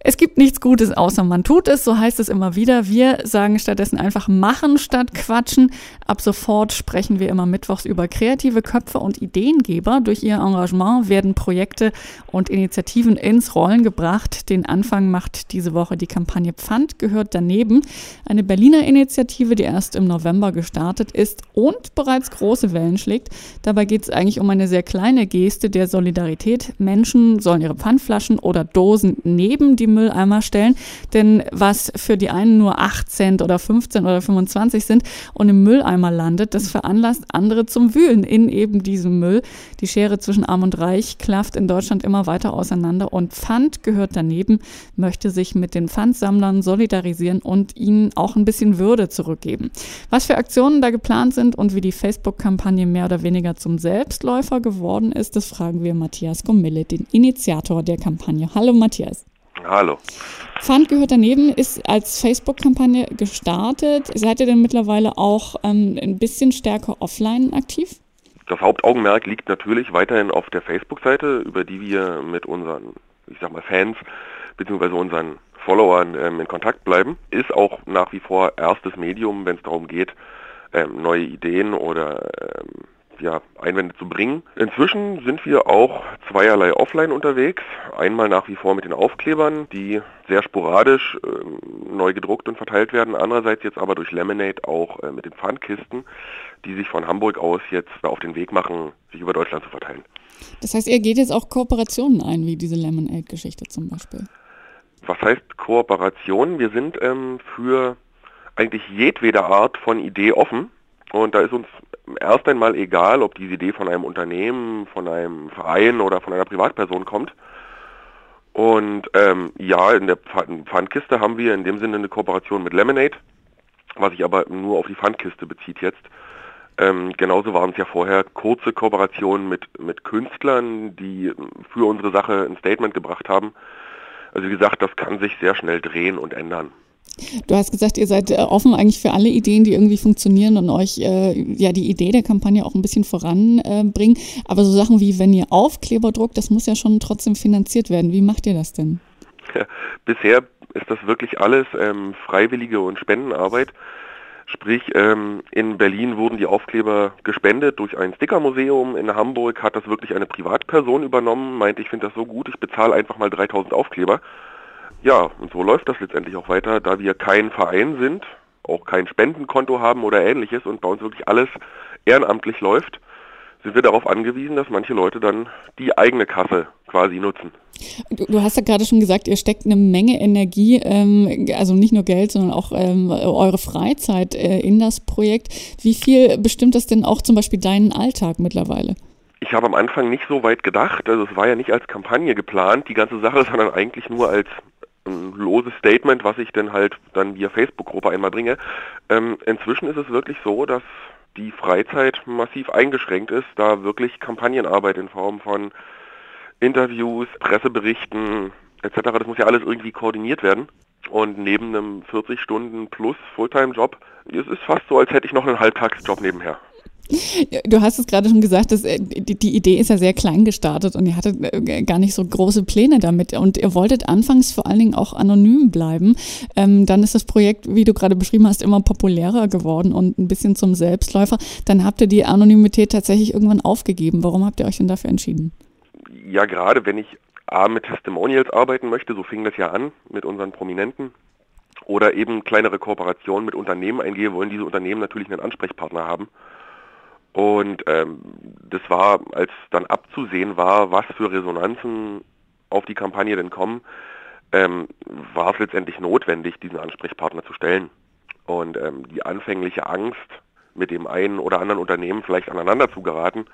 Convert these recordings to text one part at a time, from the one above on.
Es gibt nichts Gutes, außer man tut es, so heißt es immer wieder. Wir sagen stattdessen einfach machen statt quatschen. Ab sofort sprechen wir immer mittwochs über kreative Köpfe und Ideengeber. Durch ihr Engagement werden Projekte und Initiativen ins Rollen gebracht. Den Anfang macht diese Woche die Kampagne Pfand gehört daneben. Eine Berliner Initiative, die erst im November gestartet ist und bereits große Wellen schlägt. Dabei geht es eigentlich um eine sehr kleine Geste der Solidarität. Menschen sollen ihre Pfandflaschen oder Dosen neben die Mülleimer stellen. Denn was für die einen nur 8 Cent oder 15 oder 25 sind und im Mülleimer landet, das veranlasst andere zum Wühlen in eben diesem Müll. Die Schere zwischen Arm und Reich klafft in Deutschland immer weiter auseinander und Pfand gehört daneben, möchte sich mit den Pfandsammlern solidarisieren und ihnen auch ein bisschen Würde zurückgeben. Was für Aktionen da geplant sind und wie die Facebook-Kampagne mehr oder weniger zum Selbstläufer geworden ist, das fragen wir Matthias Gomille, den Initiator der Kampagne. Hallo Matthias. Hallo. Pfand gehört daneben, ist als Facebook-Kampagne gestartet. Seid ihr denn mittlerweile auch ähm, ein bisschen stärker offline aktiv? Das Hauptaugenmerk liegt natürlich weiterhin auf der Facebook-Seite, über die wir mit unseren, ich sag mal, Fans bzw. unseren Followern ähm, in Kontakt bleiben. Ist auch nach wie vor erstes Medium, wenn es darum geht, ähm, neue Ideen oder ähm, ja, Einwände zu bringen. Inzwischen sind wir auch zweierlei offline unterwegs. Einmal nach wie vor mit den Aufklebern, die sehr sporadisch äh, neu gedruckt und verteilt werden. Andererseits jetzt aber durch Lemonade auch äh, mit den Pfandkisten, die sich von Hamburg aus jetzt auf den Weg machen, sich über Deutschland zu verteilen. Das heißt, ihr geht jetzt auch Kooperationen ein, wie diese Lemonade-Geschichte zum Beispiel? Was heißt Kooperation? Wir sind ähm, für eigentlich jedwede Art von Idee offen. Und da ist uns erst einmal egal, ob diese Idee von einem Unternehmen, von einem Verein oder von einer Privatperson kommt. Und ähm, ja, in der Pfandkiste haben wir in dem Sinne eine Kooperation mit Lemonade, was sich aber nur auf die Pfandkiste bezieht jetzt. Ähm, genauso waren es ja vorher kurze Kooperationen mit, mit Künstlern, die für unsere Sache ein Statement gebracht haben. Also wie gesagt, das kann sich sehr schnell drehen und ändern. Du hast gesagt, ihr seid äh, offen eigentlich für alle Ideen, die irgendwie funktionieren und euch äh, ja die Idee der Kampagne auch ein bisschen voranbringen. Äh, Aber so Sachen wie, wenn ihr Aufkleber druckt, das muss ja schon trotzdem finanziert werden. Wie macht ihr das denn? Ja, bisher ist das wirklich alles ähm, freiwillige und Spendenarbeit. Sprich, ähm, in Berlin wurden die Aufkleber gespendet durch ein Stickermuseum. In Hamburg hat das wirklich eine Privatperson übernommen, meinte, ich finde das so gut, ich bezahle einfach mal 3000 Aufkleber. Ja, und so läuft das letztendlich auch weiter, da wir kein Verein sind, auch kein Spendenkonto haben oder ähnliches und bei uns wirklich alles ehrenamtlich läuft, sind wir darauf angewiesen, dass manche Leute dann die eigene Kasse quasi nutzen. Du, du hast ja gerade schon gesagt, ihr steckt eine Menge Energie, ähm, also nicht nur Geld, sondern auch ähm, eure Freizeit äh, in das Projekt. Wie viel bestimmt das denn auch zum Beispiel deinen Alltag mittlerweile? Ich habe am Anfang nicht so weit gedacht, also es war ja nicht als Kampagne geplant, die ganze Sache, sondern eigentlich nur als ein loses Statement, was ich dann halt dann via Facebook-Gruppe einmal bringe. Ähm, inzwischen ist es wirklich so, dass die Freizeit massiv eingeschränkt ist, da wirklich Kampagnenarbeit in Form von Interviews, Presseberichten etc., das muss ja alles irgendwie koordiniert werden. Und neben einem 40 Stunden plus Fulltime-Job, es ist fast so, als hätte ich noch einen Halbtagsjob nebenher. Du hast es gerade schon gesagt, dass äh, die, Idee ist ja sehr klein gestartet und ihr hattet äh, gar nicht so große Pläne damit und ihr wolltet anfangs vor allen Dingen auch anonym bleiben. Ähm, dann ist das Projekt, wie du gerade beschrieben hast, immer populärer geworden und ein bisschen zum Selbstläufer. Dann habt ihr die Anonymität tatsächlich irgendwann aufgegeben. Warum habt ihr euch denn dafür entschieden? Ja, gerade wenn ich A mit Testimonials arbeiten möchte, so fing das ja an mit unseren Prominenten, oder eben kleinere Kooperationen mit Unternehmen eingehe, wollen diese Unternehmen natürlich einen Ansprechpartner haben. Und ähm, das war, als dann abzusehen war, was für Resonanzen auf die Kampagne denn kommen, ähm, war es letztendlich notwendig, diesen Ansprechpartner zu stellen. Und ähm, die anfängliche Angst, mit dem einen oder anderen Unternehmen vielleicht aneinander zu geraten,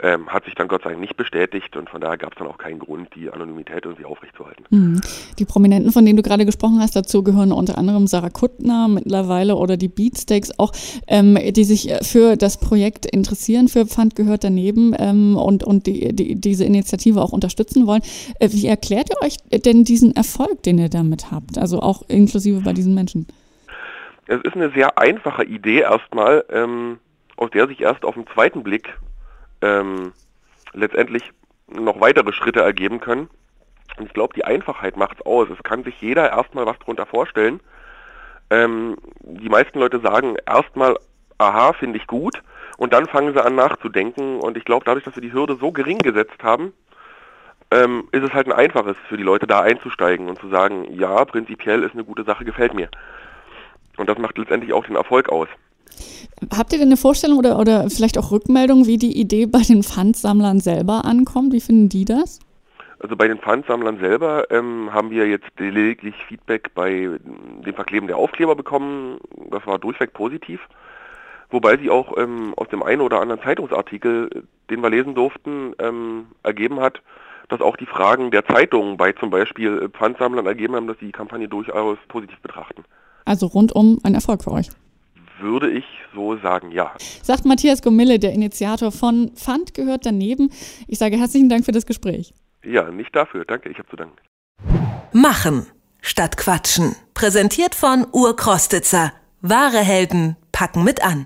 ähm, hat sich dann Gott sei Dank nicht bestätigt und von daher gab es dann auch keinen Grund, die Anonymität irgendwie aufrechtzuerhalten. Mhm. Die Prominenten, von denen du gerade gesprochen hast, dazu gehören unter anderem Sarah Kuttner mittlerweile oder die Beatsteaks auch, ähm, die sich für das Projekt interessieren, für Pfand gehört daneben ähm, und, und die, die, diese Initiative auch unterstützen wollen. Äh, wie erklärt ihr euch denn diesen Erfolg, den ihr damit habt, also auch inklusive bei diesen Menschen? Es ist eine sehr einfache Idee erstmal, ähm, aus der sich erst auf den zweiten Blick ähm, letztendlich noch weitere Schritte ergeben können. Und ich glaube, die Einfachheit macht's aus. Es kann sich jeder erstmal was darunter vorstellen. Ähm, die meisten Leute sagen erstmal, aha, finde ich gut. Und dann fangen sie an nachzudenken. Und ich glaube, dadurch, dass wir die Hürde so gering gesetzt haben, ähm, ist es halt ein einfaches für die Leute da einzusteigen und zu sagen, ja, prinzipiell ist eine gute Sache, gefällt mir. Und das macht letztendlich auch den Erfolg aus. Habt ihr denn eine Vorstellung oder, oder vielleicht auch Rückmeldung, wie die Idee bei den Pfandsammlern selber ankommt? Wie finden die das? Also bei den Pfandsammlern selber ähm, haben wir jetzt lediglich Feedback bei dem Verkleben der Aufkleber bekommen. Das war durchweg positiv. Wobei sie auch ähm, aus dem einen oder anderen Zeitungsartikel, den wir lesen durften, ähm, ergeben hat, dass auch die Fragen der Zeitungen bei zum Beispiel Pfandsammlern ergeben haben, dass sie die Kampagne durchaus positiv betrachten. Also rundum ein Erfolg für euch. Würde ich so sagen, ja. Sagt Matthias Gomille, der Initiator von Pfand gehört daneben. Ich sage herzlichen Dank für das Gespräch. Ja, nicht dafür. Danke, ich habe zu danken. Machen statt Quatschen. Präsentiert von Urkrostitzer. Wahre Helden packen mit an.